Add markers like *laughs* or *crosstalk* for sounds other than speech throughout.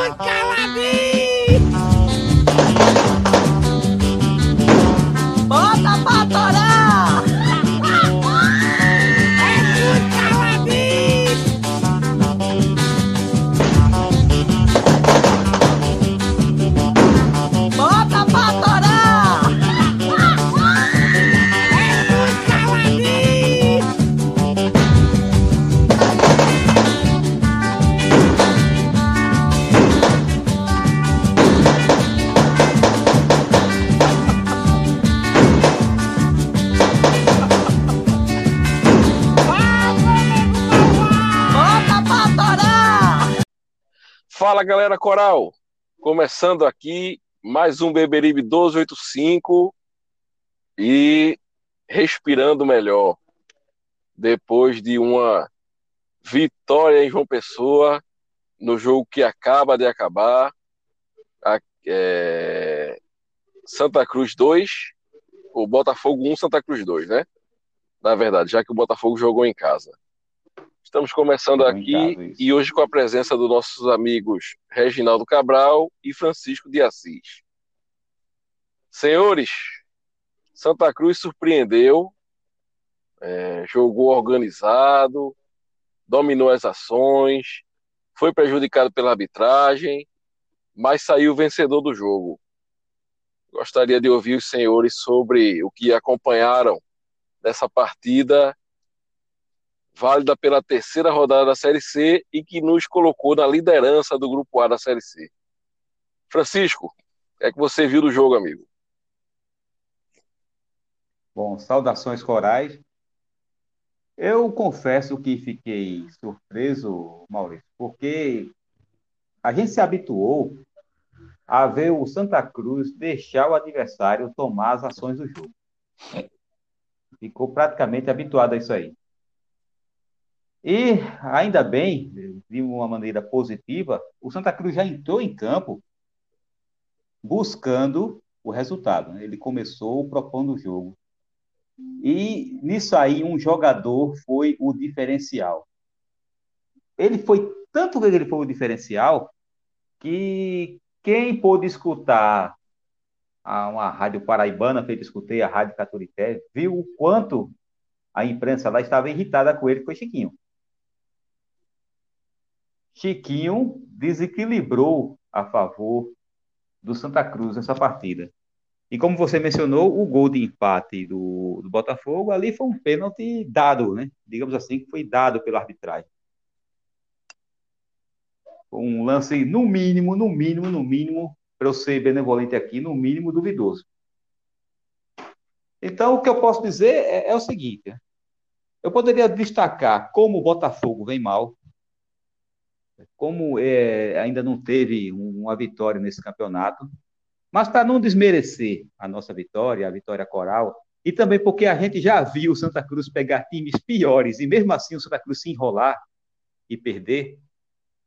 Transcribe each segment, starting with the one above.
É tudo Fala galera coral, começando aqui mais um Beberibe 1285 e respirando melhor depois de uma vitória em João Pessoa no jogo que acaba de acabar, a, é, Santa Cruz 2, o Botafogo 1, Santa Cruz 2, né? Na verdade, já que o Botafogo jogou em casa. Estamos começando aqui e hoje com a presença dos nossos amigos Reginaldo Cabral e Francisco de Assis. Senhores, Santa Cruz surpreendeu, é, jogou organizado, dominou as ações, foi prejudicado pela arbitragem, mas saiu vencedor do jogo. Gostaria de ouvir os senhores sobre o que acompanharam dessa partida válida pela terceira rodada da Série C e que nos colocou na liderança do Grupo A da Série C. Francisco, é que você viu do jogo, amigo? Bom, saudações corais. Eu confesso que fiquei surpreso, Maurício, porque a gente se habituou a ver o Santa Cruz deixar o adversário tomar as ações do jogo. Ficou praticamente habituado a isso aí. E, ainda bem, de uma maneira positiva, o Santa Cruz já entrou em campo buscando o resultado. Né? Ele começou propondo o jogo. E nisso aí, um jogador foi o diferencial. Ele foi, tanto que ele foi o diferencial, que quem pôde escutar a uma rádio paraibana, feita escutei, a Rádio Caturité, viu o quanto a imprensa lá estava irritada com ele, foi Chiquinho. Chiquinho desequilibrou a favor do Santa Cruz nessa partida. E como você mencionou, o gol de empate do, do Botafogo ali foi um pênalti dado, né? Digamos assim, que foi dado pela arbitragem. Um lance, no mínimo, no mínimo, no mínimo, para eu ser benevolente aqui, no mínimo duvidoso. Então, o que eu posso dizer é, é o seguinte: né? eu poderia destacar como o Botafogo vem mal, como é, ainda não teve uma vitória nesse campeonato, mas para não desmerecer a nossa vitória, a vitória coral, e também porque a gente já viu o Santa Cruz pegar times piores e mesmo assim o Santa Cruz se enrolar e perder,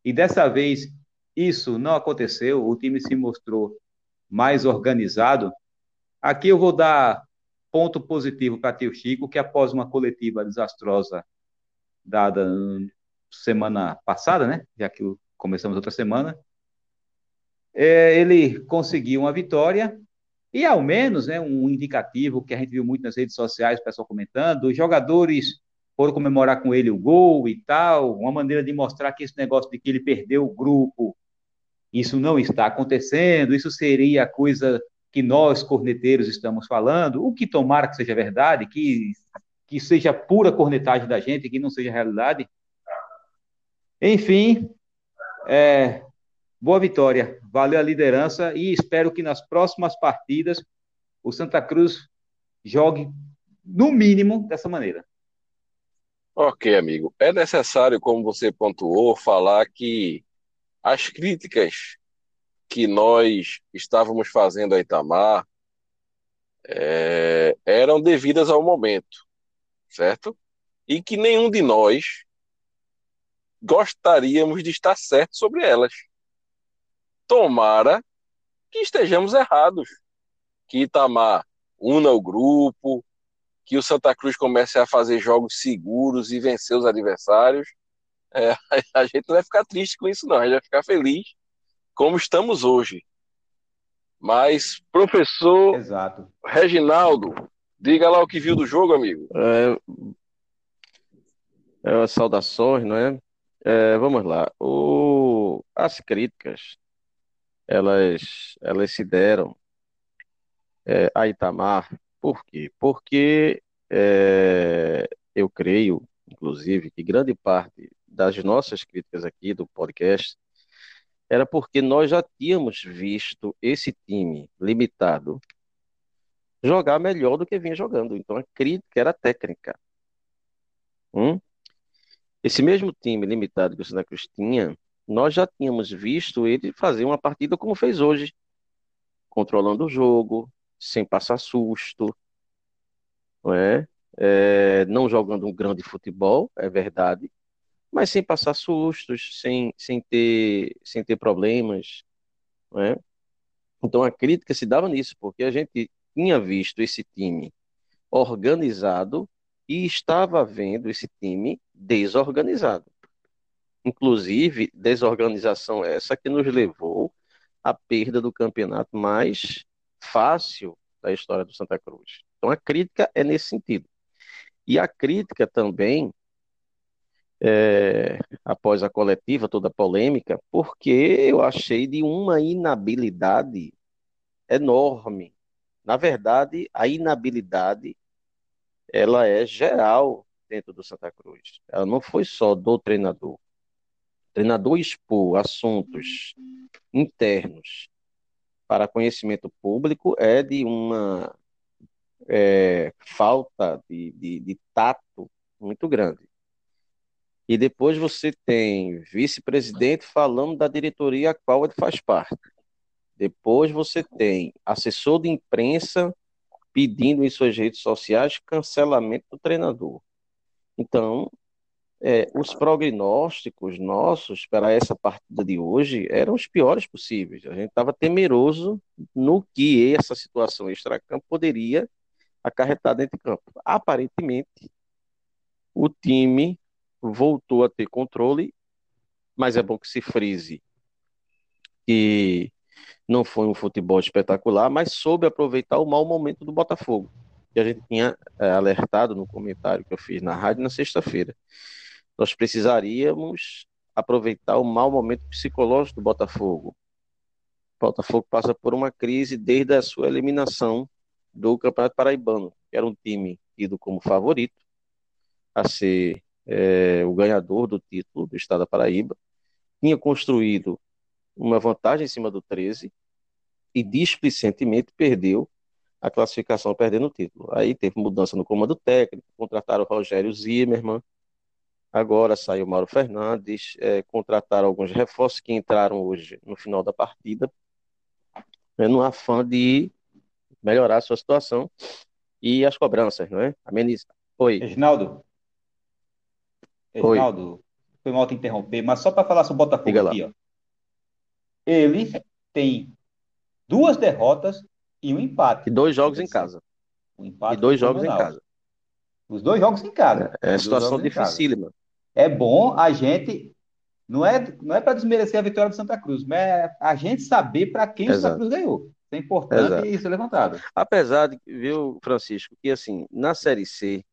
e dessa vez isso não aconteceu, o time se mostrou mais organizado. Aqui eu vou dar ponto positivo para Tio Chico, que após uma coletiva desastrosa dada semana passada, né? Já que começamos outra semana, é, ele conseguiu uma vitória e ao menos, né, um indicativo que a gente viu muito nas redes sociais, o pessoal comentando, os jogadores foram comemorar com ele o gol e tal, uma maneira de mostrar que esse negócio de que ele perdeu o grupo, isso não está acontecendo, isso seria a coisa que nós, corneteiros, estamos falando, o que tomara que seja verdade, que, que seja pura cornetagem da gente, que não seja realidade, enfim, é, boa vitória. Valeu a liderança e espero que nas próximas partidas o Santa Cruz jogue no mínimo dessa maneira. Ok, amigo. É necessário, como você pontuou, falar que as críticas que nós estávamos fazendo a Itamar é, eram devidas ao momento, certo? E que nenhum de nós gostaríamos de estar certo sobre elas. Tomara que estejamos errados, que Itamar una o grupo, que o Santa Cruz comece a fazer jogos seguros e vencer os adversários. É, *laughs* a gente não vai ficar triste com isso, não, a gente vai ficar feliz como estamos hoje. Mas, professor Exato. Reginaldo, diga lá o que viu do jogo, amigo. É, é, saudações, não é? É? Vamos lá. O, as críticas, elas, elas se deram é, a Itamar. Por quê? Porque é, eu creio, inclusive, que grande parte das nossas críticas aqui do podcast era porque nós já tínhamos visto esse time limitado jogar melhor do que vinha jogando. Então a crítica era técnica. Hum? Esse mesmo time limitado que o Santa Cruz tinha, nós já tínhamos visto ele fazer uma partida como fez hoje, controlando o jogo, sem passar susto, não é? É, não jogando um grande futebol, é verdade, mas sem passar sustos, sem, sem, ter, sem ter problemas. Né? Então a crítica se dava nisso, porque a gente tinha visto esse time organizado e estava vendo esse time desorganizado. Inclusive, desorganização essa que nos levou à perda do campeonato mais fácil da história do Santa Cruz. Então a crítica é nesse sentido. E a crítica também é, após a coletiva, toda polêmica, porque eu achei de uma inabilidade enorme. Na verdade, a inabilidade ela é geral dentro do Santa Cruz. Ela não foi só do treinador. O treinador expor assuntos internos para conhecimento público é de uma é, falta de, de, de tato muito grande. E depois você tem vice-presidente falando da diretoria a qual ele faz parte. Depois você tem assessor de imprensa pedindo em suas redes sociais cancelamento do treinador. Então, é, os prognósticos nossos para essa partida de hoje eram os piores possíveis. A gente estava temeroso no que essa situação extra-campo poderia acarretar dentro de campo. Aparentemente, o time voltou a ter controle, mas é bom que se frise que não foi um futebol espetacular, mas soube aproveitar o mau momento do Botafogo, que a gente tinha é, alertado no comentário que eu fiz na rádio na sexta-feira. Nós precisaríamos aproveitar o mau momento psicológico do Botafogo. O Botafogo passa por uma crise desde a sua eliminação do Campeonato Paraibano, que era um time tido como favorito a ser é, o ganhador do título do Estado da Paraíba, tinha construído uma vantagem em cima do 13 e displicentemente perdeu a classificação perdendo o título. Aí teve mudança no comando técnico, contrataram o Rogério Zimmermann, agora saiu o Mauro Fernandes, é, contrataram alguns reforços que entraram hoje no final da partida, né, no afã de melhorar a sua situação e as cobranças, não é? Amenizar. Oi. Reginaldo, Reginaldo, foi mal te interromper, mas só para falar sobre o Botafogo aqui, ó. Ele tem duas derrotas e um empate. E dois jogos em casa. Um empate e dois jogos em casa. Os dois jogos em casa. É, é situação dificílima. É bom a gente. Não é, não é para desmerecer a vitória do Santa Cruz, mas é a gente saber para quem Exato. o Santa Cruz ganhou. Isso é importante Exato. isso levantado. Apesar de, viu, Francisco, que assim, na Série C,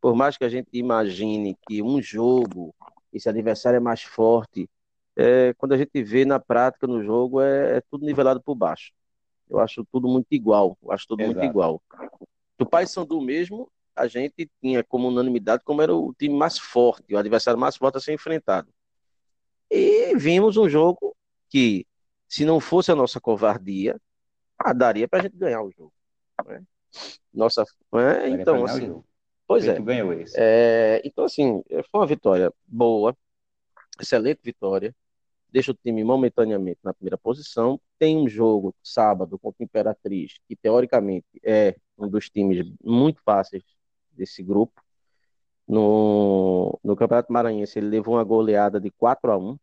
por mais que a gente imagine que um jogo, esse adversário é mais forte, é, quando a gente vê na prática no jogo, é, é, tudo nivelado por baixo. Eu acho tudo muito igual, eu acho tudo Exato. muito igual. Do Paysandu mesmo, a gente tinha como unanimidade como era o time mais forte, o adversário mais forte a ser enfrentado. E vimos um jogo que, se não fosse a nossa covardia, ah, daria para a gente ganhar o jogo. Né? Nossa, é, então, assim, Pois é. Tu ganhou esse. É, então, assim, foi uma vitória boa, excelente vitória. Deixa o time momentaneamente na primeira posição. Tem um jogo sábado contra o Imperatriz, que teoricamente é um dos times muito fáceis desse grupo. No, no Campeonato Maranhense, ele levou uma goleada de 4 a 1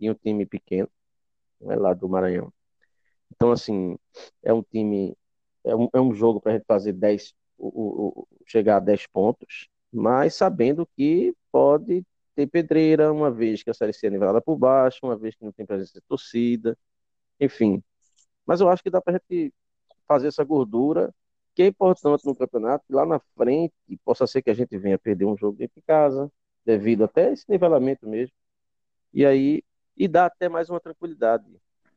em um time pequeno, é lá do Maranhão. Então, assim, é um time, é um, é um jogo para a gente fazer 10, o, o, chegar a 10 pontos, mas sabendo que pode ter pedreira, uma vez que a Série C é nivelada por baixo, uma vez que não tem presença de torcida, enfim. Mas eu acho que dá para a gente fazer essa gordura, que é importante no campeonato, lá na frente possa ser que a gente venha perder um jogo dentro de casa, devido até esse nivelamento mesmo. E aí, e dá até mais uma tranquilidade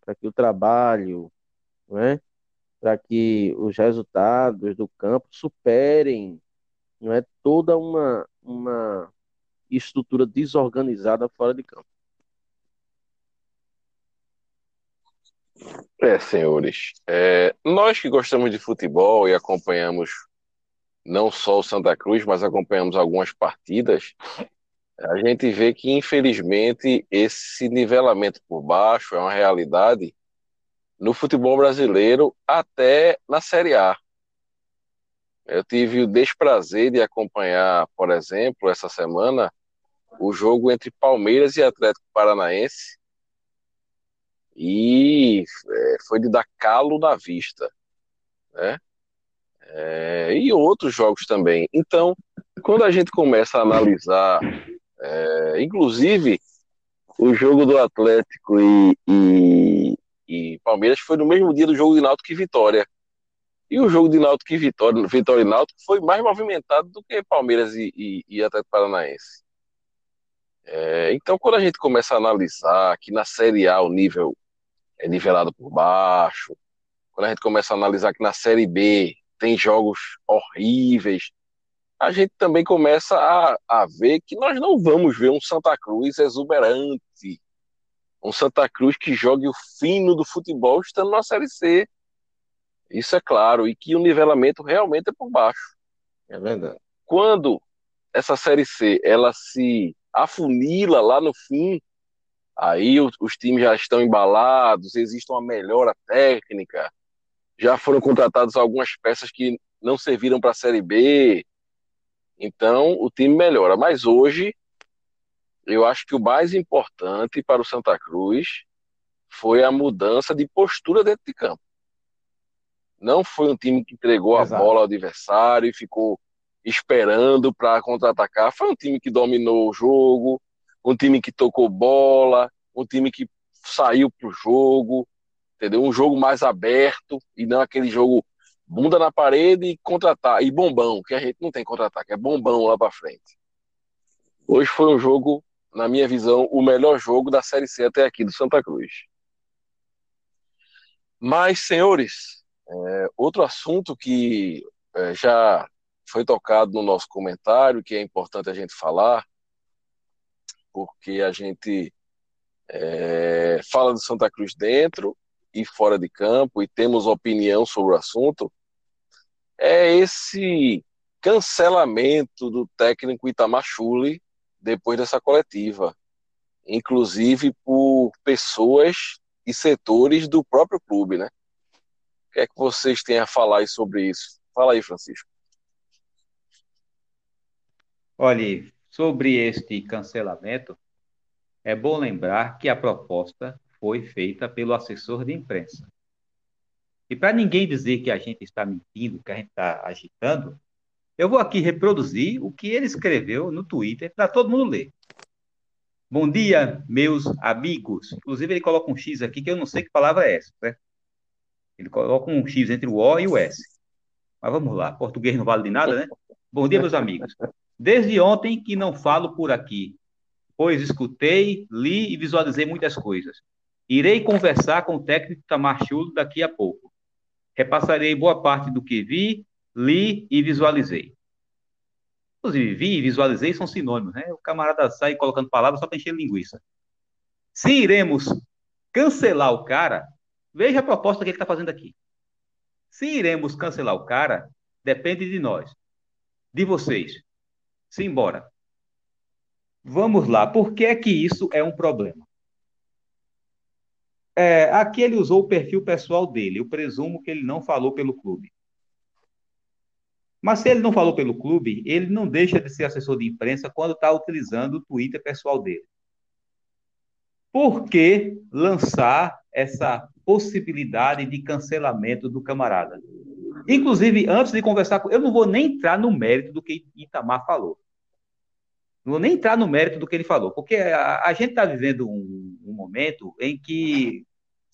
para que o trabalho, né, para que os resultados do campo superem não é toda uma, uma estrutura desorganizada fora de campo. É, senhores, é, nós que gostamos de futebol e acompanhamos não só o Santa Cruz, mas acompanhamos algumas partidas, a gente vê que, infelizmente, esse nivelamento por baixo é uma realidade no futebol brasileiro até na Série A. Eu tive o desprazer de acompanhar, por exemplo, essa semana, o jogo entre Palmeiras e Atlético Paranaense e é, foi de dar calo na vista, né? É, e outros jogos também. Então, quando a gente começa a analisar, é, inclusive o jogo do Atlético e, e, e, Palmeiras foi no mesmo dia do jogo de Náutico e Vitória. E o jogo de Náutico e Vitória, Vitória e Náutico foi mais movimentado do que Palmeiras e, e, e Atlético Paranaense. É, então, quando a gente começa a analisar que na Série A o nível é nivelado por baixo, quando a gente começa a analisar que na Série B tem jogos horríveis, a gente também começa a, a ver que nós não vamos ver um Santa Cruz exuberante, um Santa Cruz que jogue o fino do futebol estando na Série C. Isso é claro, e que o nivelamento realmente é por baixo. É verdade. Quando essa Série C ela se afunila lá no fim, aí os, os times já estão embalados, existe uma melhora técnica, já foram contratadas algumas peças que não serviram para a Série B, então o time melhora. Mas hoje, eu acho que o mais importante para o Santa Cruz foi a mudança de postura dentro de campo. Não foi um time que entregou Exato. a bola ao adversário e ficou esperando para contra-atacar. Foi um time que dominou o jogo, um time que tocou bola, um time que saiu para o jogo, entendeu? Um jogo mais aberto e não aquele jogo bunda na parede e contra-ataque, e bombão, que a gente não tem contra-ataque, é bombão lá para frente. Hoje foi um jogo, na minha visão, o melhor jogo da Série C até aqui do Santa Cruz. Mas, senhores, é, outro assunto que é, já foi tocado no nosso comentário, que é importante a gente falar, porque a gente é, fala de Santa Cruz dentro e fora de campo e temos opinião sobre o assunto, é esse cancelamento do técnico Itamar Chuli depois dessa coletiva, inclusive por pessoas e setores do próprio clube, né? O que é que vocês têm a falar sobre isso? Fala aí, Francisco. Olha, sobre este cancelamento, é bom lembrar que a proposta foi feita pelo assessor de imprensa. E para ninguém dizer que a gente está mentindo, que a gente está agitando, eu vou aqui reproduzir o que ele escreveu no Twitter para todo mundo ler. Bom dia, meus amigos. Inclusive, ele coloca um X aqui que eu não sei que palavra é essa, certo? Ele coloca um X entre o O e o S. Mas vamos lá, português não vale de nada, né? Bom dia, meus amigos. Desde ontem que não falo por aqui, pois escutei, li e visualizei muitas coisas. Irei conversar com o técnico Tamar Chulo daqui a pouco. Repassarei boa parte do que vi, li e visualizei. Inclusive, vi e visualizei são sinônimos, né? O camarada sai colocando palavras só para encher linguiça. Se iremos cancelar o cara, Veja a proposta que ele está fazendo aqui. Se iremos cancelar o cara, depende de nós, de vocês. Simbora. Vamos lá. Por que é que isso é um problema? É, aqui ele usou o perfil pessoal dele. Eu presumo que ele não falou pelo clube. Mas se ele não falou pelo clube, ele não deixa de ser assessor de imprensa quando está utilizando o Twitter pessoal dele. Por que lançar essa possibilidade de cancelamento do camarada? Inclusive, antes de conversar com. Eu não vou nem entrar no mérito do que Itamar falou. Não vou nem entrar no mérito do que ele falou, porque a, a gente está vivendo um, um momento em que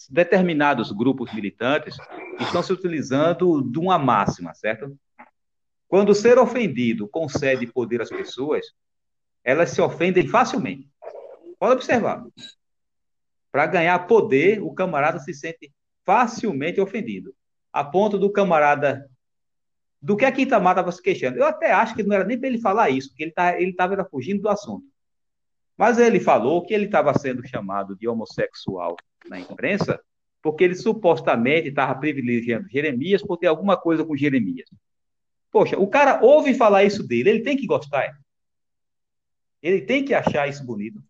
determinados grupos militantes estão se utilizando de uma máxima, certo? Quando ser ofendido concede poder às pessoas, elas se ofendem facilmente. Pode observar. Para ganhar poder, o camarada se sente facilmente ofendido. A ponto do camarada. Do que a Itamar estava se queixando. Eu até acho que não era nem para ele falar isso, porque ele tá, estava fugindo do assunto. Mas ele falou que ele estava sendo chamado de homossexual na imprensa, porque ele supostamente estava privilegiando Jeremias por ter alguma coisa com Jeremias. Poxa, o cara ouve falar isso dele, ele tem que gostar. Ele tem que achar isso bonito.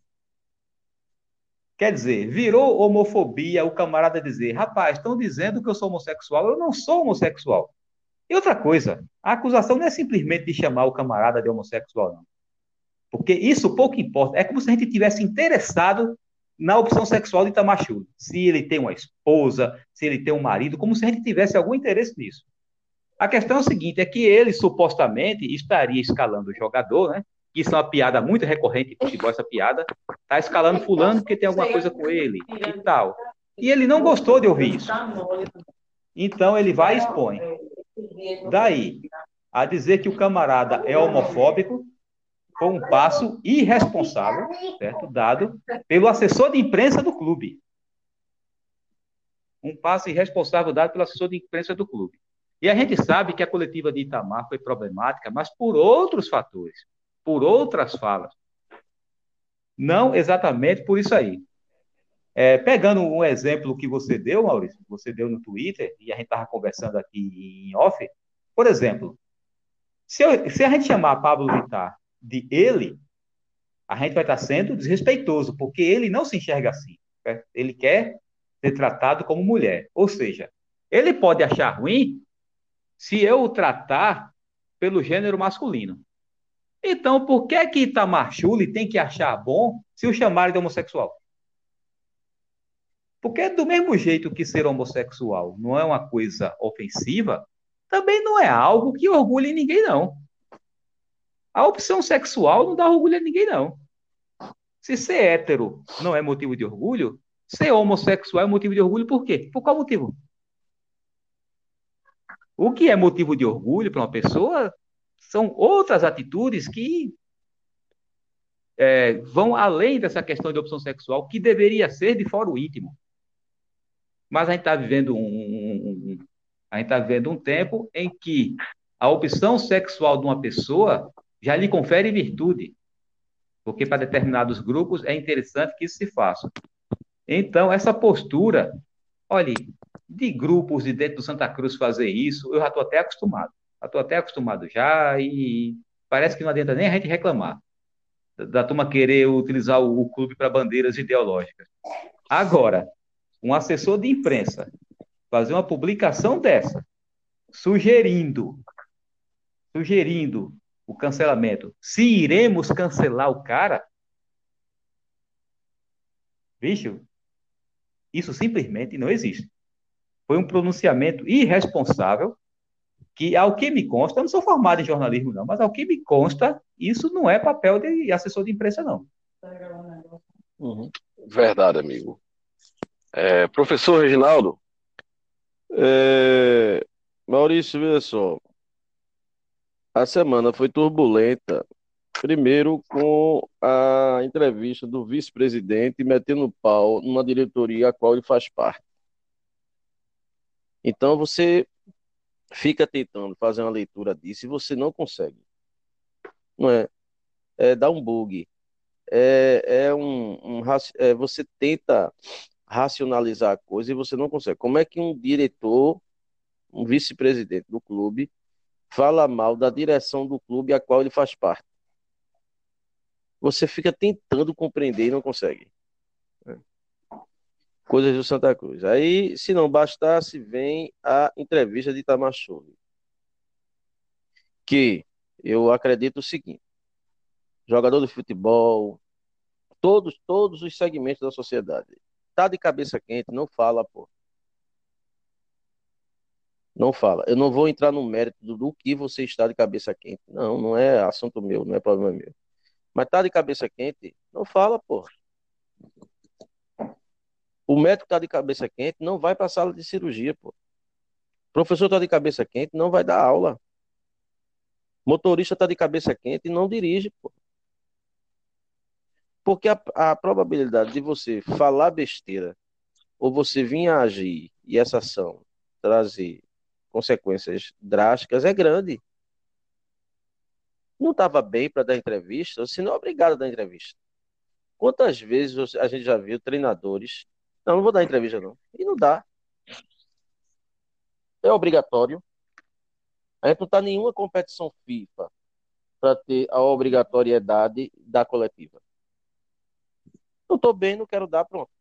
Quer dizer, virou homofobia o camarada dizer: rapaz, estão dizendo que eu sou homossexual, eu não sou homossexual. E outra coisa, a acusação não é simplesmente de chamar o camarada de homossexual, não. Porque isso pouco importa. É como se a gente tivesse interessado na opção sexual de Tamachu. Se ele tem uma esposa, se ele tem um marido, como se a gente tivesse algum interesse nisso. A questão é o seguinte, é que ele supostamente estaria escalando o jogador, né? Isso é uma piada muito recorrente futebol, essa piada. Está escalando fulano porque tem alguma coisa com ele e tal. E ele não gostou de ouvir isso. Então ele vai e expõe. Daí, a dizer que o camarada é homofóbico, foi um passo irresponsável, certo? Dado pelo assessor de imprensa do clube. Um passo irresponsável dado pelo assessor de imprensa do clube. E a gente sabe que a coletiva de Itamar foi problemática, mas por outros fatores, por outras falas. Não exatamente por isso aí. É, pegando um exemplo que você deu, Maurício, que você deu no Twitter, e a gente estava conversando aqui em off, por exemplo, se, eu, se a gente chamar Pablo Vittar de ele, a gente vai estar sendo desrespeitoso, porque ele não se enxerga assim. Ele quer ser tratado como mulher. Ou seja, ele pode achar ruim se eu o tratar pelo gênero masculino. Então, por que que Itamar Chuli tem que achar bom se o chamarem de homossexual? Porque do mesmo jeito que ser homossexual não é uma coisa ofensiva, também não é algo que orgulhe ninguém, não. A opção sexual não dá orgulho a ninguém, não. Se ser hétero não é motivo de orgulho, ser homossexual é motivo de orgulho por quê? Por qual motivo? O que é motivo de orgulho para uma pessoa são outras atitudes que é, vão além dessa questão de opção sexual, que deveria ser de fora o íntimo. Mas a gente está vivendo um, um, um, a gente está vivendo um tempo em que a opção sexual de uma pessoa já lhe confere virtude, porque para determinados grupos é interessante que isso se faça. Então, essa postura, olhe, de grupos de dentro do Santa Cruz fazer isso, eu já estou até acostumado. Já estou até acostumado já e parece que não adianta nem a gente reclamar da turma querer utilizar o, o clube para bandeiras ideológicas. Agora, um assessor de imprensa fazer uma publicação dessa, sugerindo, sugerindo o cancelamento. Se iremos cancelar o cara, bicho, isso simplesmente não existe. Foi um pronunciamento irresponsável que, ao que me consta, eu não sou formado em jornalismo, não, mas ao que me consta, isso não é papel de assessor de imprensa, não. Uhum. Verdade, amigo. É, professor Reginaldo. É, Maurício, veja só. A semana foi turbulenta, primeiro com a entrevista do vice-presidente metendo pau numa diretoria a qual ele faz parte. Então você fica tentando fazer uma leitura disso e você não consegue. Não é? É dá um bug. É, é um, um é, você tenta racionalizar a coisa e você não consegue. Como é que um diretor, um vice-presidente do clube, fala mal da direção do clube a qual ele faz parte. você fica tentando compreender e não consegue. Coisas do Santa Cruz. Aí, se não bastasse, vem a entrevista de Tamachove. Que eu acredito o seguinte: jogador de futebol, todos, todos os segmentos da sociedade. Tá de cabeça quente, não fala, pô. Não fala. Eu não vou entrar no mérito do, que você está de cabeça quente. Não, não é assunto meu, não é problema meu. Mas tá de cabeça quente, não fala, pô. O médico tá de cabeça quente, não vai para a sala de cirurgia, pô. O professor tá de cabeça quente, não vai dar aula. Motorista tá de cabeça quente e não dirige, pô. Porque a, a probabilidade de você falar besteira ou você vir a agir e essa ação trazer consequências drásticas é grande. Não estava bem para dar entrevista, você não é obrigado a dar entrevista. Quantas vezes a gente já viu treinadores, não, não vou dar entrevista não, e não dá. É obrigatório. A gente não está nenhuma competição FIFA para ter a obrigatoriedade da coletiva. Não estou bem, não quero dar, pronto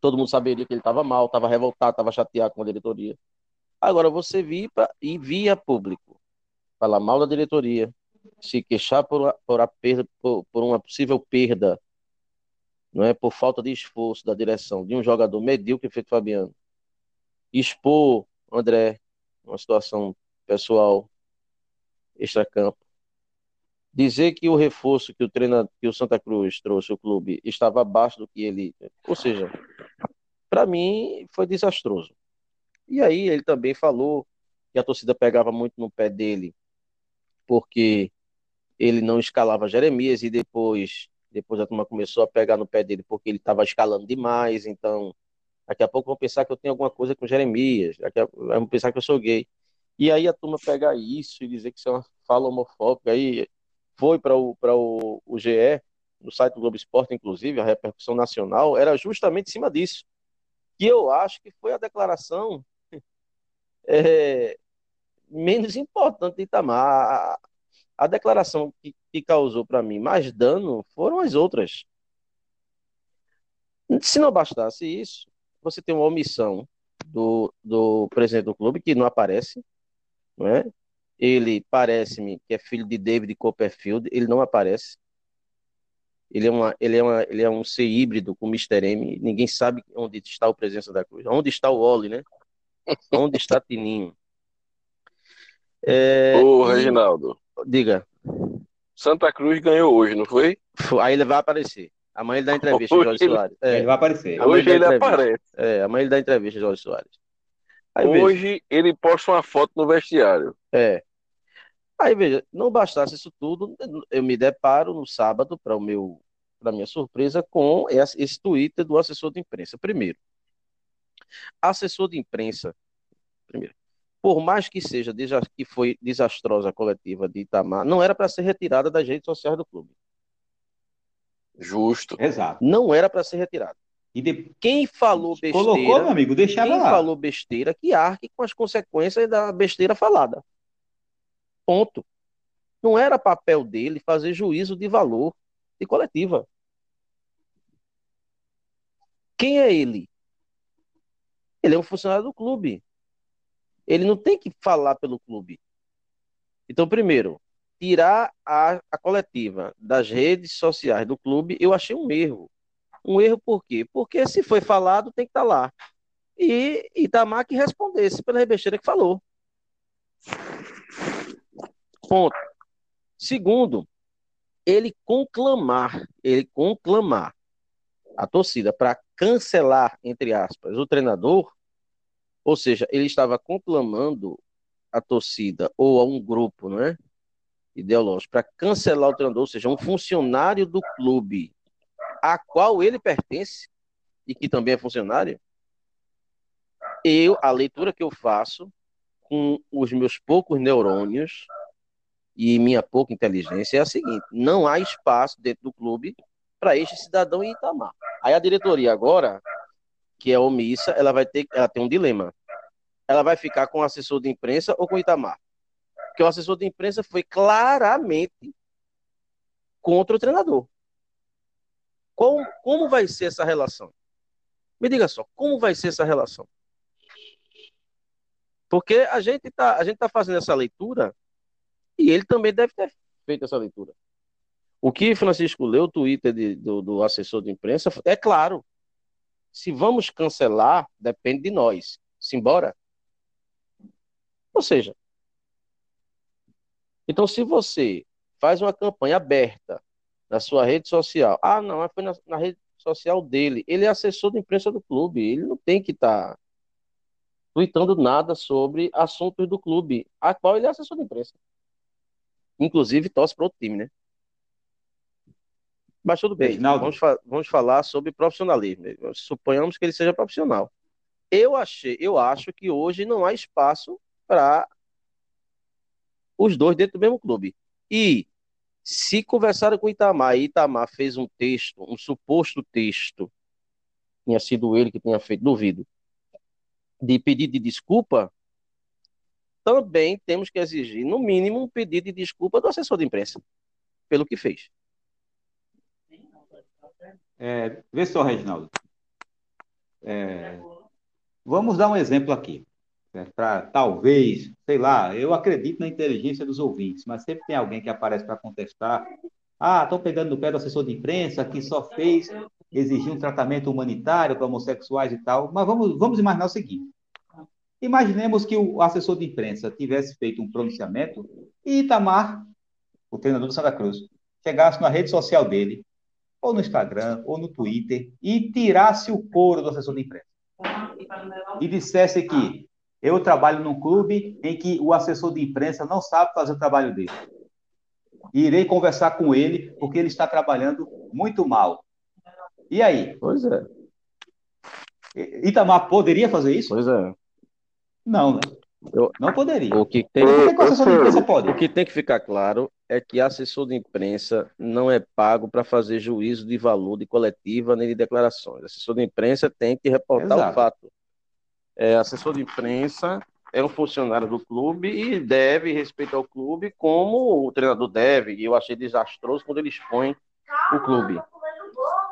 todo mundo saberia que ele estava mal, estava revoltado, estava chateado com a diretoria. Agora, você vir e via público falar mal da diretoria, se queixar por, por, a perda, por, por uma possível perda, não é por falta de esforço da direção de um jogador medíocre feito Fabiano, expor André, uma situação pessoal, extra-campo, dizer que o reforço que o treinador, que o Santa Cruz trouxe o clube estava abaixo do que ele, ou seja, para mim foi desastroso. E aí ele também falou que a torcida pegava muito no pé dele porque ele não escalava Jeremias e depois depois a turma começou a pegar no pé dele porque ele estava escalando demais, então daqui a pouco vão pensar que eu tenho alguma coisa com Jeremias, daqui a vão pensar que eu sou gay. E aí a turma pega isso e dizer que isso é uma fala homofóbica, aí foi para o, o, o GE, no site do Globo Esporte, inclusive, a repercussão nacional, era justamente em cima disso. Que eu acho que foi a declaração *laughs* é, menos importante de Itamar. A, declaração que, que causou para mim mais dano foram as outras. Se não bastasse isso, você tem uma omissão do, do presidente do clube que não aparece, não é? Ele parece-me que é filho de David Copperfield, ele não aparece. Ele é, uma, ele, é uma, ele é um ser híbrido com Mr. M. Ninguém sabe onde está o presença da cruz. Onde está o Oli, né? onde está Tininho? É, Ô, Reginaldo. Diga. Santa Cruz ganhou hoje, não foi? Aí ele vai aparecer. Amanhã ele dá entrevista, hoje Jorge ele... Soares. É. Ele vai aparecer. Hoje ele, ele aparece. É, amanhã ele dá entrevista, Jorge Soares. Aí, hoje veja. ele posta uma foto no vestiário. É. Aí, veja, não bastasse isso tudo, eu me deparo no sábado, para o meu, para minha surpresa, com esse Twitter do assessor de imprensa. Primeiro, assessor de imprensa, primeiro, por mais que seja que foi desastrosa a coletiva de Itamar, não era para ser retirada das redes sociais do clube. Justo. Exato. Não era para ser retirada. E de... Quem falou besteira. Colocou, meu amigo, deixava quem lá. falou besteira, que arque com as consequências da besteira falada. Ponto. Não era papel dele fazer juízo de valor de coletiva. Quem é ele? Ele é um funcionário do clube. Ele não tem que falar pelo clube. Então, primeiro, tirar a, a coletiva das redes sociais do clube, eu achei um erro. Um erro por quê? Porque se foi falado, tem que estar tá lá. E Itamar que respondesse pela besteira que falou. Ponto. Segundo, ele conclamar, ele conclamar a torcida para cancelar, entre aspas, o treinador, ou seja, ele estava conclamando a torcida ou a um grupo, não é? Ideológico, para cancelar o treinador, ou seja, um funcionário do clube a qual ele pertence e que também é funcionário. Eu, a leitura que eu faço com os meus poucos neurônios, e minha pouca inteligência é a seguinte: não há espaço dentro do clube para este cidadão em Itamar. Aí a diretoria agora, que é omissa, ela vai ter, ela tem um dilema. Ela vai ficar com o assessor de imprensa ou com o Itamar? Porque o assessor de imprensa foi claramente contra o treinador. Como, como vai ser essa relação? Me diga só, como vai ser essa relação? Porque a gente está tá fazendo essa leitura e ele também deve ter feito essa leitura. O que Francisco leu, o Twitter de, do, do assessor de imprensa, é claro. Se vamos cancelar, depende de nós. Simbora. Ou seja, então se você faz uma campanha aberta na sua rede social, ah, não, foi na, na rede social dele, ele é assessor de imprensa do clube, ele não tem que estar tá tweetando nada sobre assuntos do clube, a qual ele é assessor de imprensa. Inclusive torce para outro time, né? Mas tudo bem, vamos, fa vamos falar sobre profissionalismo. Suponhamos que ele seja profissional. Eu achei, eu acho que hoje não há espaço para os dois dentro do mesmo clube. E se conversaram com o Itamar e Itamar fez um texto, um suposto texto, tinha sido ele que tinha feito, duvido, de pedido de desculpa, também temos que exigir, no mínimo, um pedido de desculpa do assessor de imprensa pelo que fez. É, vê só, Reginaldo. É, vamos dar um exemplo aqui. Né, para talvez, sei lá, eu acredito na inteligência dos ouvintes, mas sempre tem alguém que aparece para contestar. Ah, estou pegando no pé do assessor de imprensa que só fez exigir um tratamento humanitário para homossexuais e tal. Mas vamos, vamos imaginar o seguinte: imaginemos que o assessor de imprensa tivesse feito um pronunciamento e Itamar, o treinador do Santa Cruz, chegasse na rede social dele ou no Instagram, ou no Twitter, e tirasse o couro do assessor de imprensa. E dissesse que eu trabalho num clube em que o assessor de imprensa não sabe fazer o trabalho dele. E irei conversar com ele, porque ele está trabalhando muito mal. E aí? Pois é. Itamar poderia fazer isso? Pois é. Não, né? Eu, não poderia. O que tem, o, que o assessor de imprensa pode? O que tem que ficar claro é que assessor de imprensa não é pago para fazer juízo de valor de coletiva nem de declarações. Assessor de imprensa tem que reportar Exato. o fato. É, assessor de imprensa é um funcionário do clube e deve respeitar o clube como o treinador deve. E eu achei desastroso quando ele expõe o clube.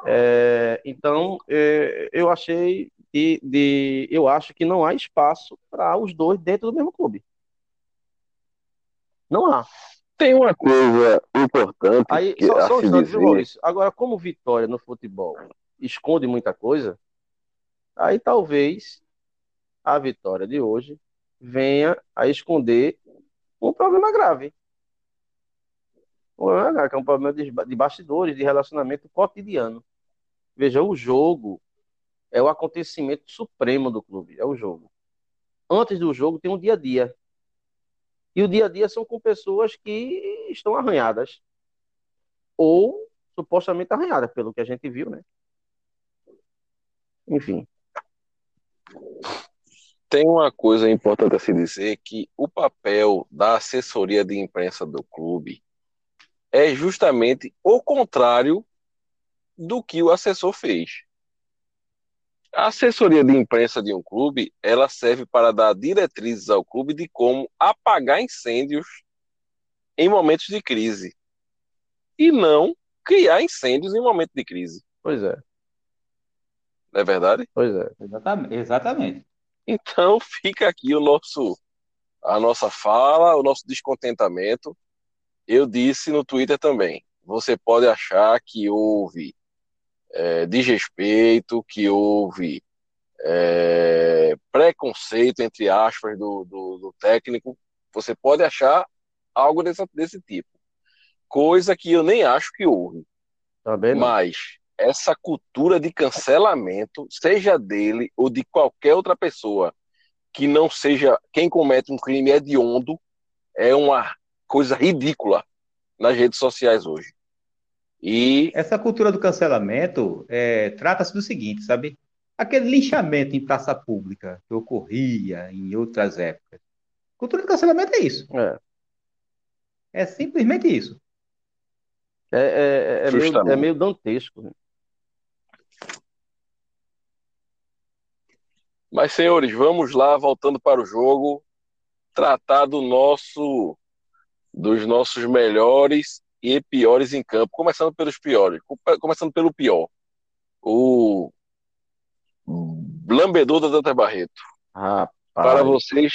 É, então, é, eu achei de, de, eu acho que não há espaço para os dois dentro do mesmo clube. Não há. Tem uma coisa importante. Aí, que, só, só dizer... Maurício. Agora, como vitória no futebol esconde muita coisa, aí talvez a vitória de hoje venha a esconder um problema grave. Um problema grave, que é um problema de, bastidores, de relacionamento cotidiano. Veja, o jogo é o acontecimento supremo do clube, é o jogo. Antes do jogo tem um dia a dia. E o dia a dia são com pessoas que estão arranhadas. Ou supostamente arranhadas, pelo que a gente viu, né? Enfim. Tem uma coisa importante a se dizer que o papel da assessoria de imprensa do clube é justamente o contrário do que o assessor fez. A assessoria de imprensa de um clube, ela serve para dar diretrizes ao clube de como apagar incêndios em momentos de crise e não criar incêndios em momentos de crise. Pois é. Não é verdade? Pois é. Exatamente. Exatamente. Então *laughs* fica aqui o nosso a nossa fala, o nosso descontentamento. Eu disse no Twitter também. Você pode achar que houve é, desrespeito, que houve é, preconceito, entre aspas, do, do, do, técnico. Você pode achar algo desse, desse tipo. Coisa que eu nem acho que houve. Tá bem, Mas essa cultura de cancelamento, seja dele ou de qualquer outra pessoa que não seja quem comete um crime hediondo, é uma coisa ridícula nas redes sociais hoje. E essa cultura do cancelamento é, trata-se do seguinte, sabe? Aquele linchamento em praça pública que ocorria em outras épocas. Cultura do cancelamento é isso. É, é simplesmente isso. É, é, é, meio, é meio dantesco. Mas, senhores, vamos lá, voltando para o jogo, tratar do nosso, dos nossos melhores e piores em campo, começando pelos piores, começando pelo pior. O lambedor da Dante Barreto. Rapaz. Para vocês,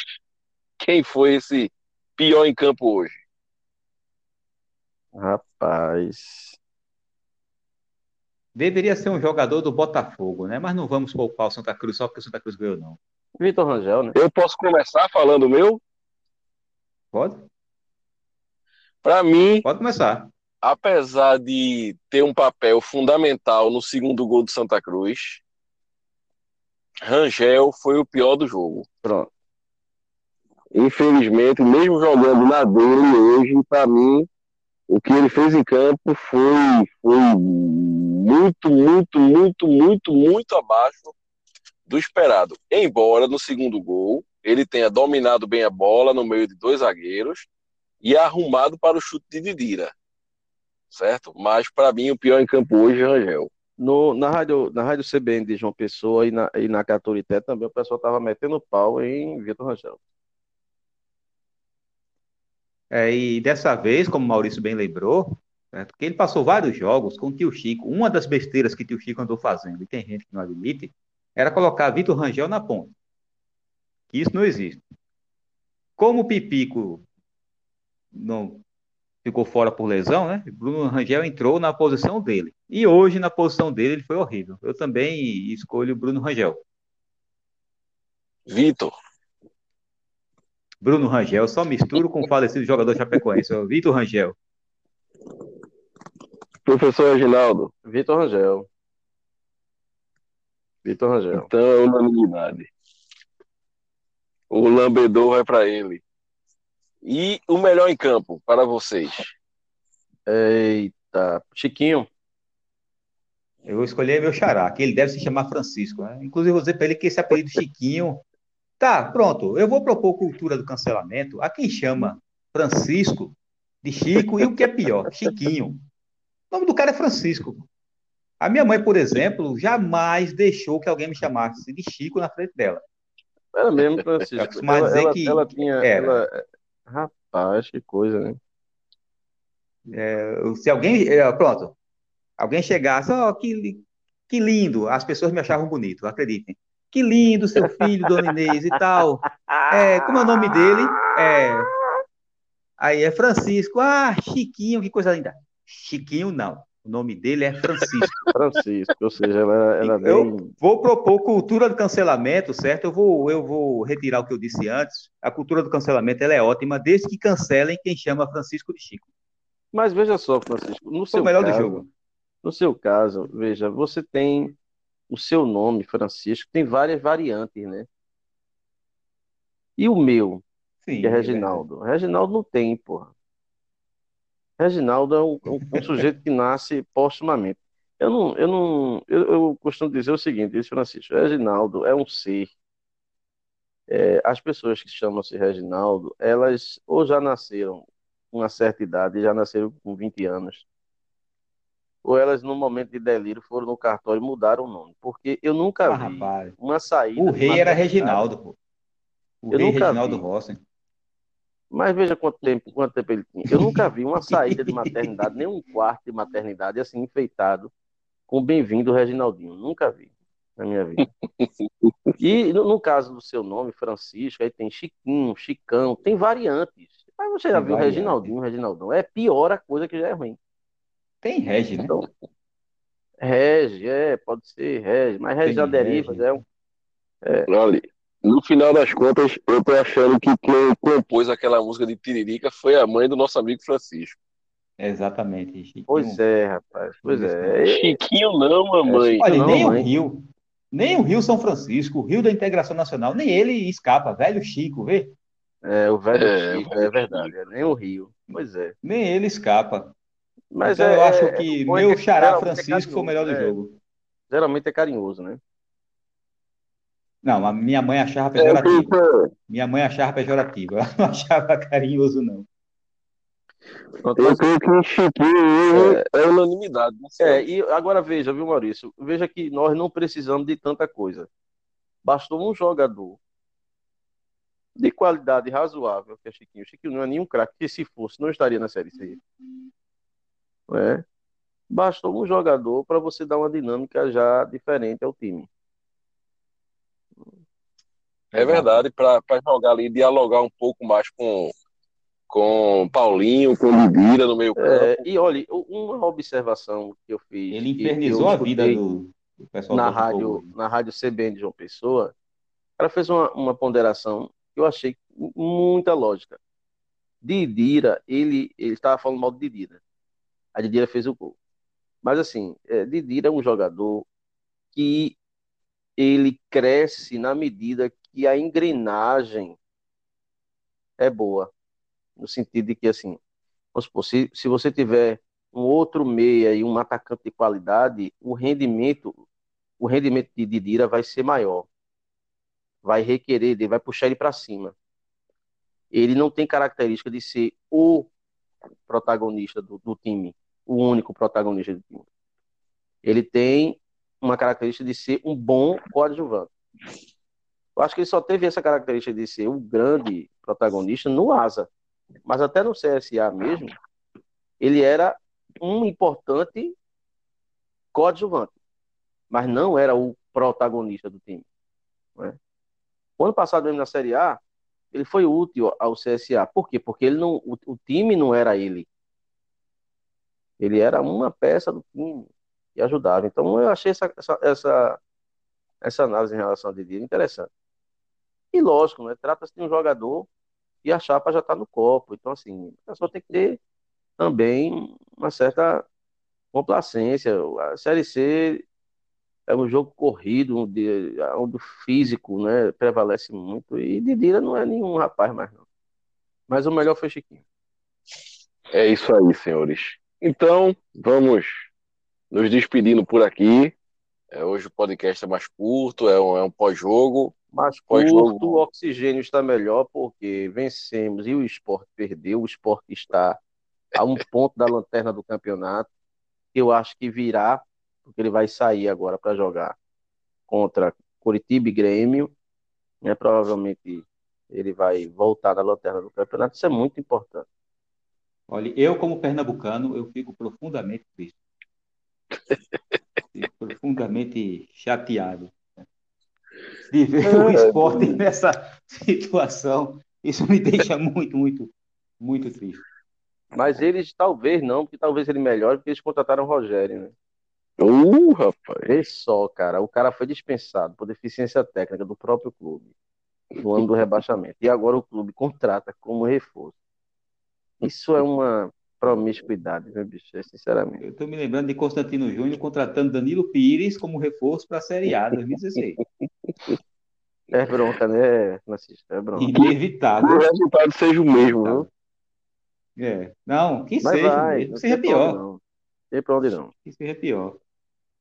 quem foi esse pior em campo hoje? Rapaz. Deveria ser um jogador do Botafogo, né? Mas não vamos poupar o Santa Cruz só porque o Santa Cruz ganhou, não. Vitor Rangel, né? Eu posso começar falando o meu? Pode? Para mim, Pode começar. apesar de ter um papel fundamental no segundo gol do Santa Cruz, Rangel foi o pior do jogo. Pronto. Infelizmente, mesmo jogando na dele hoje, para mim, o que ele fez em campo foi, foi muito, muito, muito, muito, muito abaixo do esperado. Embora no segundo gol ele tenha dominado bem a bola no meio de dois zagueiros e arrumado para o chute de Didira. Certo? Mas para mim o pior em campo hoje é Rangel. No, na, rádio, na rádio CBN de João Pessoa e na, e na Caturité também o pessoal estava metendo pau em Vitor Rangel. É, e dessa vez, como o Maurício bem lembrou, né, porque ele passou vários jogos com o tio Chico. Uma das besteiras que o tio Chico andou fazendo, e tem gente que não admite, era colocar Vitor Rangel na ponta. Isso não existe. Como o Pipico não ficou fora por lesão, né? Bruno Rangel entrou na posição dele. E hoje, na posição dele, ele foi horrível. Eu também escolho Bruno Rangel. Vitor. Bruno Rangel, só misturo com o falecido jogador chapecoense, o Vitor Rangel. Professor Reginaldo. Vitor Rangel. Vitor Rangel. Então é unanimidade. O lambedor vai para ele. E o melhor em campo para vocês? Eita. Chiquinho. Eu vou escolher meu xará, que ele deve se chamar Francisco. Né? Inclusive, vou dizer para ele que esse apelido Chiquinho. Tá, pronto. Eu vou propor cultura do cancelamento a quem chama Francisco de Chico e o que é pior, Chiquinho. O nome do cara é Francisco. A minha mãe, por exemplo, jamais deixou que alguém me chamasse de Chico na frente dela. Era mesmo, Francisco. Mas ela, ela, que ela tinha. Ela... Rapaz, que coisa, né? É, se alguém. é, pronto. Alguém chegasse, ó, que, li- que lindo. As pessoas me achavam bonito, acreditem. Que lindo seu filho, Dona Inês e tal. É, como é o nome dele? É, aí é Francisco. Ah, Chiquinho, que coisa linda. Chiquinho, não. O nome dele é Francisco. *laughs* Francisco, ou seja, ela, ela Eu bem. vou propor cultura do cancelamento, certo? Eu vou, eu vou retirar o que eu disse antes. A cultura do cancelamento ela é ótima, desde que cancelem quem chama Francisco de Chico. Mas veja só, Francisco, no Foi seu melhor do caso, jogo. no seu caso, veja, você tem o seu nome, Francisco, tem várias variantes, né? E o meu, Sim, que é é. Reginaldo? Reginaldo não tem, porra. Reginaldo é um, um- um sujeito que nasce póstumamente. Eu não, eu não, eu, eu costumo dizer o seguinte, disse Francisco, Reginaldo é um ser. é, as pessoas que chamam-se Reginaldo, elas ou já nasceram com uma certa idade, já nasceram com 20 anos, ou elas, no momento de delírio, foram no cartório e mudaram o nome. Porque eu nunca Ah, vi rapaz. uma saída O rei era. Reginaldo, pô. O Eu rei Reginaldo. Rossi. Mas veja quanto tempo, quanto tempo ele tinha. Eu nunca vi uma saída de maternidade, nem um quarto de maternidade assim enfeitado com bem-vindo Reginaldinho. Nunca vi na minha vida. E no, no caso do seu nome, Francisco, aí tem Chiquinho, Chicão, tem variantes. Mas você já Tem viu variantes. Reginaldinho, Reginaldão? É pior a coisa que já é ruim. Tem Regi, né? Então, Regi, é, pode ser Regi, mas Regi já deriva, Regi. já é um. Olha, no final das contas, eu tô achando que quem compôs aquela música de Tiririca foi a mãe do nosso amigo Francisco. Exatamente. Chiquinho. Pois é, rapaz, pois é. Chiquinho não, mamãe. É, Olha, Não, nem o mãe. Rio, nem o Rio São Francisco, o Rio da Integração Nacional, nem ele escapa, velho Chico, vê? É, o velho É, Chico, o é verdade, é nem o Rio. Pois é. Nem ele escapa. Mas então é, eu acho é- que é meu xará é Francisco foi o melhor do é. jogo. Geralmente é carinhoso, né? Não, a minha mãe achava É, pejorativo. Minha mãe achava pejorativo. Ela não *laughs* achava carinhoso, não. Eu creio que o Chiquinho hoje é unanimidade. né? é, e agora veja, viu, Maurício? Veja que nós não precisamos de tanta coisa. Bastou um jogador de qualidade razoável, que é Chiquinho. Chiquinho não é nenhum craque, que se fosse, não estaria na Série C. né? Bastou um jogador para você dar uma dinâmica já diferente ao time. É verdade, para jogar ali, dialogar um pouco mais com, com Paulinho, com Lidira no meio campo. É, e olha, uma observação que eu fiz. Ele infernizou a vida do, do pessoal na do rádio, na rádio CBN de João Pessoa. Ela fez uma, uma ponderação que eu achei muita lógica. Didira, ele ele estava falando mal de Didira. A Didira fez o gol. Mas assim, é, Didira é um jogador que ele cresce na medida que a engrenagem é boa. No sentido de que, assim, vamos supor, se, se você tiver um outro meia e um atacante de qualidade, o rendimento, o rendimento de Didira vai ser maior. Vai requerer, ele vai puxar ele para cima. Ele não tem característica de ser o protagonista do, do time, o único protagonista do time. Ele tem uma característica de ser um bom coadjuvante. Eu acho que ele só teve essa característica de ser um grande protagonista no Asa. Mas até no CSA mesmo, ele era um importante coadjuvante. Mas não era o protagonista do time. Né? O ano passado, mesmo na Série A, ele foi útil ao CSA. Por quê? Porque ele não, o, o time não era ele. Ele era uma peça do time e ajudava. Então eu achei essa, essa, essa, essa análise em relação a Didi interessante. E lógico, né? Trata-se de um jogador e a chapa já está no copo. Então, assim, a pessoa tem que ter também uma certa complacência. A Série C é um jogo corrido, onde, onde o físico né, prevalece muito. E Didira não é nenhum rapaz mais, não. Mas o melhor foi Chiquinho. É isso aí, senhores. Então, vamos nos despedindo por aqui. É, hoje o podcast é mais curto, é um, é um pós-jogo. Mais curto, o oxigênio está melhor porque vencemos e o esporte perdeu. O esporte está a um ponto da lanterna do campeonato. Eu acho que virá, porque ele vai sair agora para jogar contra Curitiba e Grêmio. Né? Provavelmente ele vai voltar na lanterna do campeonato. Isso é muito importante. Olha, eu como pernambucano, eu fico profundamente triste. *laughs* Fico profundamente chateado de ver o esporte *laughs* nessa situação. Isso me deixa muito, muito, muito triste. Mas eles talvez não, porque talvez ele melhore, porque eles contrataram o Rogério, né? Uh, rapaz. Vê só, cara, o cara foi dispensado por deficiência técnica do próprio clube no ano do rebaixamento. E agora o clube contrata como reforço. Isso é uma promiscuidade, meu bicho? É, sinceramente. Eu estou me lembrando de Constantino Júnior contratando Danilo Pires como reforço para a Série A 2016. É bronca, né, Francisco? É bronca. Inevitável. o resultado seja o mesmo, viu? É. Não, que Mas seja vai, mesmo. Que seja pior. Não. Tem pra onde não. Que seja pior.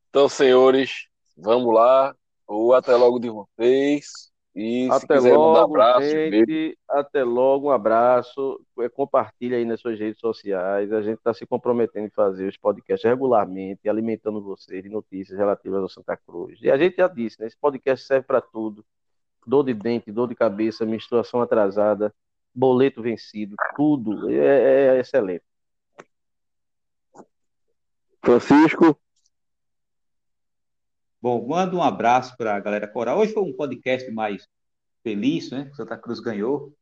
Então, senhores, vamos lá. O até logo de vocês. E até logo, um abraço, gente, até logo, um abraço. É, compartilha aí nas suas redes sociais. A gente está se comprometendo em fazer os podcasts regularmente, alimentando vocês de notícias relativas ao Santa Cruz. E a gente já disse, né? Esse podcast serve para tudo: dor de dente, dor de cabeça, menstruação atrasada, boleto vencido, tudo. É, é, é excelente. Francisco. Bom, manda um abraço para a galera coral. Hoje foi um podcast mais feliz, né? Santa Cruz ganhou.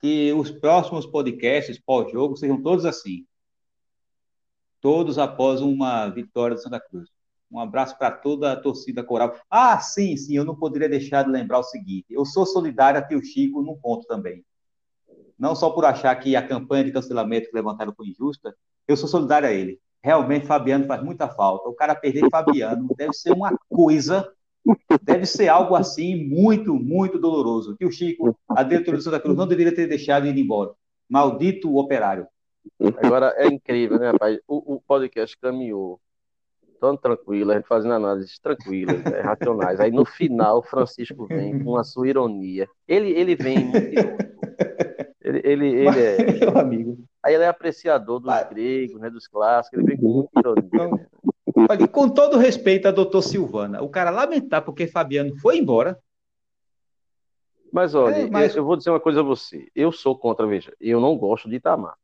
Que os próximos podcasts pós-jogo sejam todos assim. Todos após uma vitória do Santa Cruz. Um abraço para toda a torcida coral. Ah, sim, sim, eu não poderia deixar de lembrar o seguinte: eu sou solidário a Tio Chico num ponto também. Não só por achar que a campanha de cancelamento que levantaram foi injusta, eu sou solidário a ele realmente Fabiano faz muita falta. O cara perder Fabiano deve ser uma coisa, deve ser algo assim muito, muito doloroso. Que o Chico, a diretoria do Santa Cruz, não deveria ter deixado ir embora. Maldito operário. Agora é incrível, né, rapaz? O, o podcast caminhou tão tranquilo, a gente fazendo análises tranquilas, né, racionais. Aí no final, Francisco vem com a sua ironia. Ele, ele vem muito *laughs* ele, ele, ele é. Meu amigo. Aí ele é apreciador dos Vai. gregos, né, dos clássicos, ele vem com muita ironia. Olha, com todo respeito a doutor Silvana, o cara lamentar porque Fabiano foi embora. Mas olha, é, mas... Eu, eu, vou dizer uma coisa a você. Eu sou contra, veja, eu não gosto de Itamar.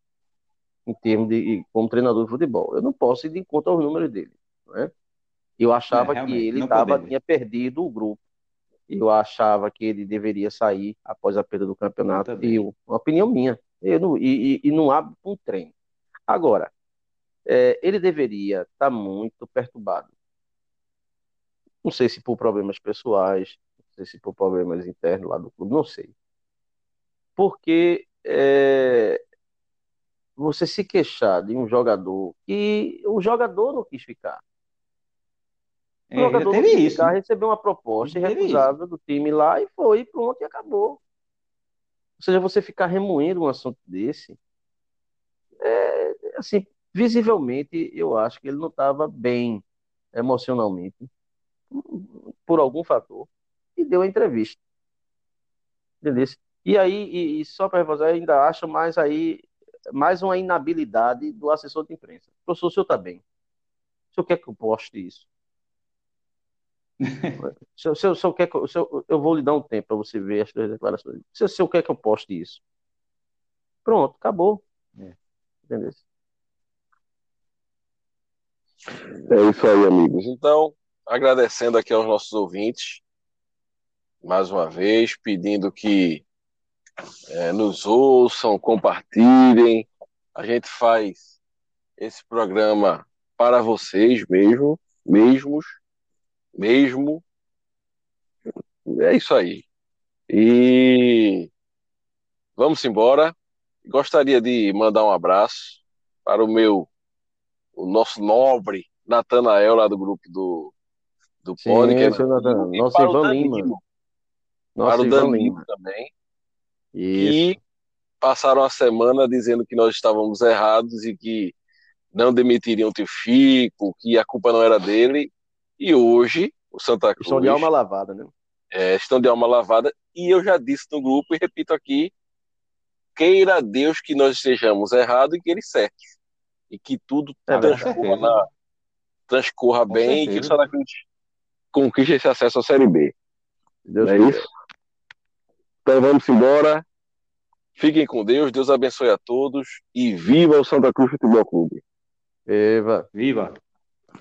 em termos de como treinador de futebol. Eu não posso ir de encontro aos números dele. Né? Eu achava é, que ele tava, tinha perdido o grupo. Eu achava que ele deveria sair após a perda do campeonato. E uma opinião minha. Eu não, e, e, não abre um treino. Agora, é, ele deveria estar tá muito perturbado. Não sei se por problemas pessoais, não sei se por problemas internos lá do clube, não sei. Porque é, você se queixar de um jogador que o jogador não quis ficar. O é, jogador não quis isso. ficar, recebeu uma proposta irrecusável do time lá e foi, pronto, e acabou. Ou seja, você ficar remoendo um assunto desse, é, assim, visivelmente, eu acho que ele não estava bem emocionalmente, por algum fator, e deu a entrevista. Entendeu? E aí, e, e só para reforçar, ainda acho mais aí mais uma inabilidade do assessor de imprensa. Professor, o senhor está bem. O senhor quer que eu poste isso? *laughs* se, o senhor, o senhor quer que eu, senhor, eu vou lhe dar um tempo para você ver as suas declarações. Se o senhor quer que eu poste isso? Pronto, acabou. É. Entendeu? É isso aí, amigos. Então, agradecendo aqui aos nossos ouvintes, mais uma vez, pedindo que é, nos ouçam, compartilhem. A gente faz esse programa para vocês mesmo, mesmos, mesmo. É isso aí. E vamos embora. Gostaria de mandar um abraço para o meu, o nosso nobre Natanael lá do grupo do, do Sim, podcast. Nosso Ivan Lima. Nosso para o Danilo também. Isso. E passaram a semana dizendo que nós estávamos errados e que não demitiriam o Tifico, que a culpa não era dele. E hoje, o Santa Cruz. Estão de alma lavada, né? É, estão de alma lavada. E eu já disse no grupo e repito aqui: queira Deus que nós estejamos errados e que ele certo. E que tudo é, transcorra, na, transcorra bem certeza. e que o Santa Cruz conquiste esse acesso à Série B. Deus é isso? Então vamos embora. Fiquem com Deus, Deus abençoe a todos e viva o Santa Cruz Futebol Clube. Viva! Viva!